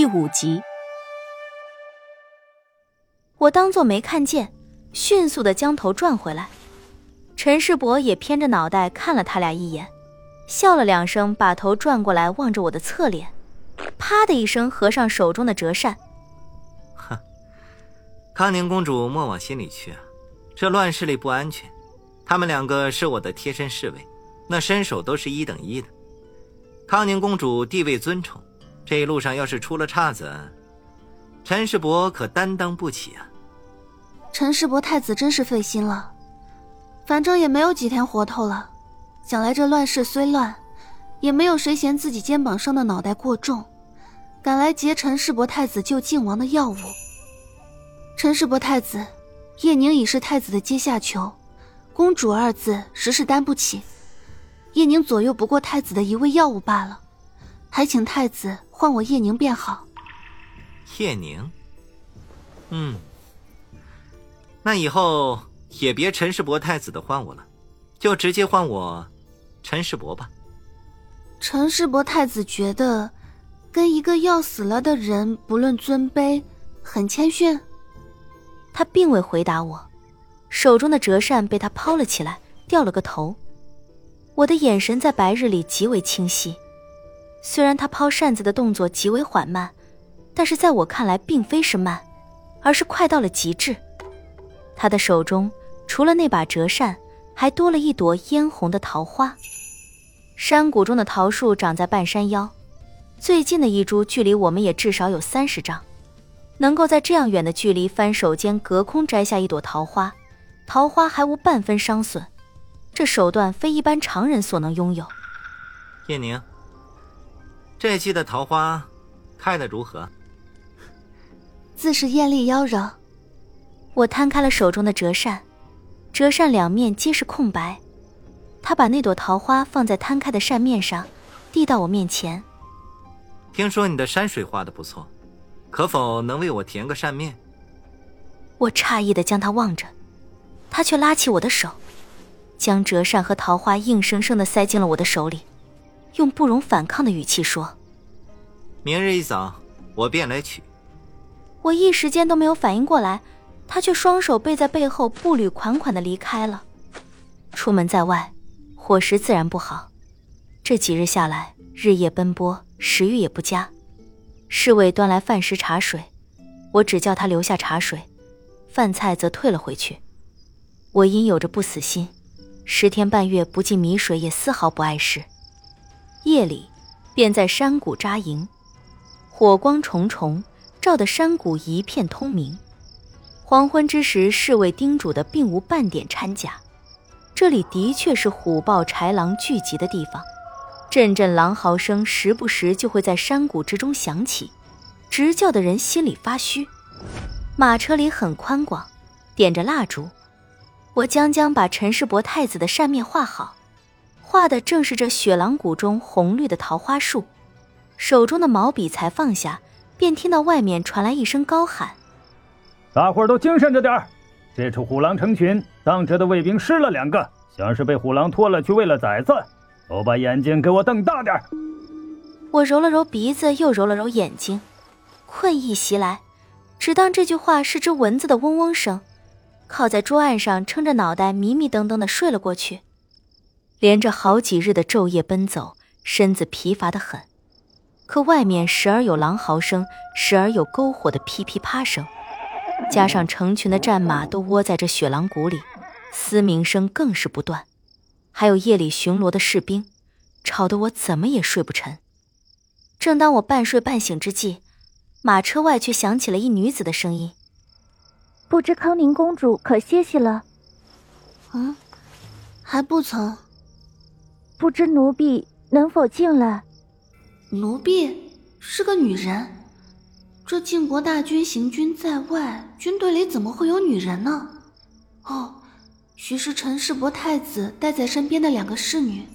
第五集，我当作没看见，迅速的将头转回来。陈世伯也偏着脑袋看了他俩一眼，笑了两声，把头转过来望着我的侧脸，啪的一声合上手中的折扇。哼，康宁公主莫往心里去啊，这乱世里不安全，他们两个是我的贴身侍卫，那身手都是一等一的。康宁公主地位尊崇。这一路上要是出了岔子，陈世伯可担当不起啊！陈世伯太子真是费心了，反正也没有几天活头了。想来这乱世虽乱，也没有谁嫌自己肩膀上的脑袋过重，敢来劫陈世伯太子救靖王的药物。陈世伯太子，叶宁已是太子的阶下囚，公主二字实是担不起。叶宁左右不过太子的一味药物罢了，还请太子。换我叶宁便好。叶宁，嗯，那以后也别陈世伯太子的唤我了，就直接唤我陈世伯吧。陈世伯太子觉得跟一个要死了的人不论尊卑，很谦逊。他并未回答我，手中的折扇被他抛了起来，掉了个头。我的眼神在白日里极为清晰。虽然他抛扇子的动作极为缓慢，但是在我看来并非是慢，而是快到了极致。他的手中除了那把折扇，还多了一朵嫣红的桃花。山谷中的桃树长在半山腰，最近的一株距离我们也至少有三十丈。能够在这样远的距离翻手间隔空摘下一朵桃花，桃花还无半分伤损，这手段非一般常人所能拥有。叶宁。这季的桃花开的如何？自是艳丽妖娆。我摊开了手中的折扇，折扇两面皆是空白。他把那朵桃花放在摊开的扇面上，递到我面前。听说你的山水画的不错，可否能为我填个扇面？我诧异的将他望着，他却拉起我的手，将折扇和桃花硬生生的塞进了我的手里。用不容反抗的语气说：“明日一早，我便来取。”我一时间都没有反应过来，他却双手背在背后，步履款款的离开了。出门在外，伙食自然不好。这几日下来，日夜奔波，食欲也不佳。侍卫端来饭食茶水，我只叫他留下茶水，饭菜则退了回去。我因有着不死心，十天半月不进米水，也丝毫不碍事。夜里，便在山谷扎营，火光重重，照得山谷一片通明。黄昏之时，侍卫叮嘱的并无半点掺假。这里的确是虎豹豺狼聚集的地方，阵阵狼嚎声时不时就会在山谷之中响起，直叫得人心里发虚。马车里很宽广，点着蜡烛，我将将把陈世伯太子的扇面画好。画的正是这雪狼谷中红绿的桃花树，手中的毛笔才放下，便听到外面传来一声高喊：“大伙儿都精神着点儿！这处虎狼成群，当值的卫兵失了两个，像是被虎狼拖了去喂了崽子，都把眼睛给我瞪大点儿！”我揉了揉鼻子，又揉了揉眼睛，困意袭来，只当这句话是只蚊子的嗡嗡声，靠在桌案上，撑着脑袋迷迷瞪瞪的睡了过去。连着好几日的昼夜奔走，身子疲乏的很。可外面时而有狼嚎声，时而有篝火的噼噼啪声，加上成群的战马都窝在这雪狼谷里，嘶鸣声更是不断。还有夜里巡逻的士兵，吵得我怎么也睡不沉。正当我半睡半醒之际，马车外却响起了一女子的声音：“不知康宁公主可歇息了？”“嗯，还不曾。”不知奴婢能否进来？奴婢是个女人，这晋国大军行军在外，军队里怎么会有女人呢？哦，许是陈世伯太子带在身边的两个侍女。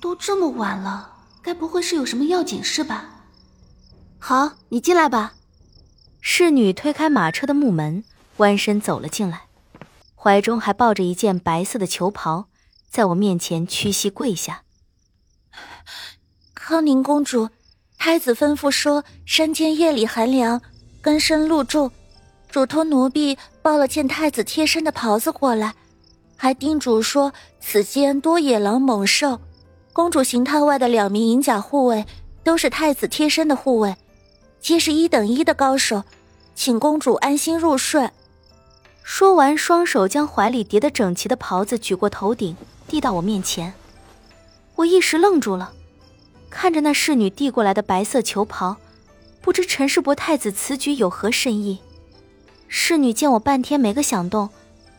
都这么晚了，该不会是有什么要紧事吧？好，你进来吧。侍女推开马车的木门，弯身走了进来，怀中还抱着一件白色的裘袍。在我面前屈膝跪下，康宁公主，太子吩咐说，山间夜里寒凉，根深露重，嘱托奴婢抱了件太子贴身的袍子过来，还叮嘱说此间多野狼猛兽，公主行榻外的两名银甲护卫都是太子贴身的护卫，皆是一等一的高手，请公主安心入睡。说完，双手将怀里叠得整齐的袍子举过头顶，递到我面前。我一时愣住了。看着那侍女递过来的白色裘袍，不知陈世伯太子此举有何深意。侍女见我半天没个响动，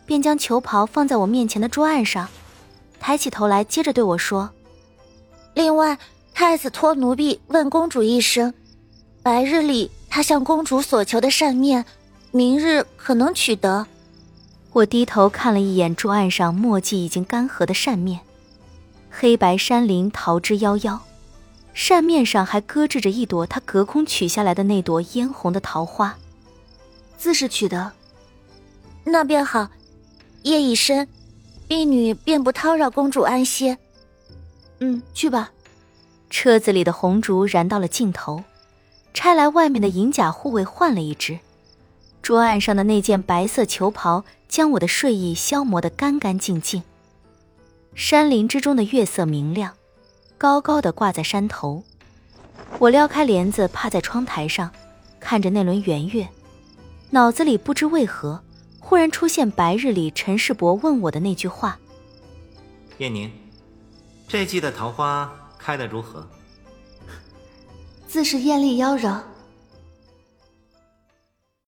便将裘袍放在我面前的桌案上，抬起头来，接着对我说：“另外，太子托奴婢问公主一声，白日里他向公主所求的扇面，明日可能取得。”我低头看了一眼桌案上墨迹已经干涸的扇面，黑白山林桃之夭夭。扇面上还搁置着一朵他隔空取下来的那朵嫣红的桃花，自是取得。那便好，夜已深，婢女便不叨扰公主安歇。嗯，去吧。车子里的红烛燃到了尽头，差来外面的银甲护卫换了一只。桌案上的那件白色球袍将我的睡意消磨得干干净净。山林之中的月色明亮。高高的挂在山头，我撩开帘子，趴在窗台上，看着那轮圆月，脑子里不知为何，忽然出现白日里陈世伯问我的那句话：“燕宁，这季的桃花开得如何？”自是艳丽妖娆。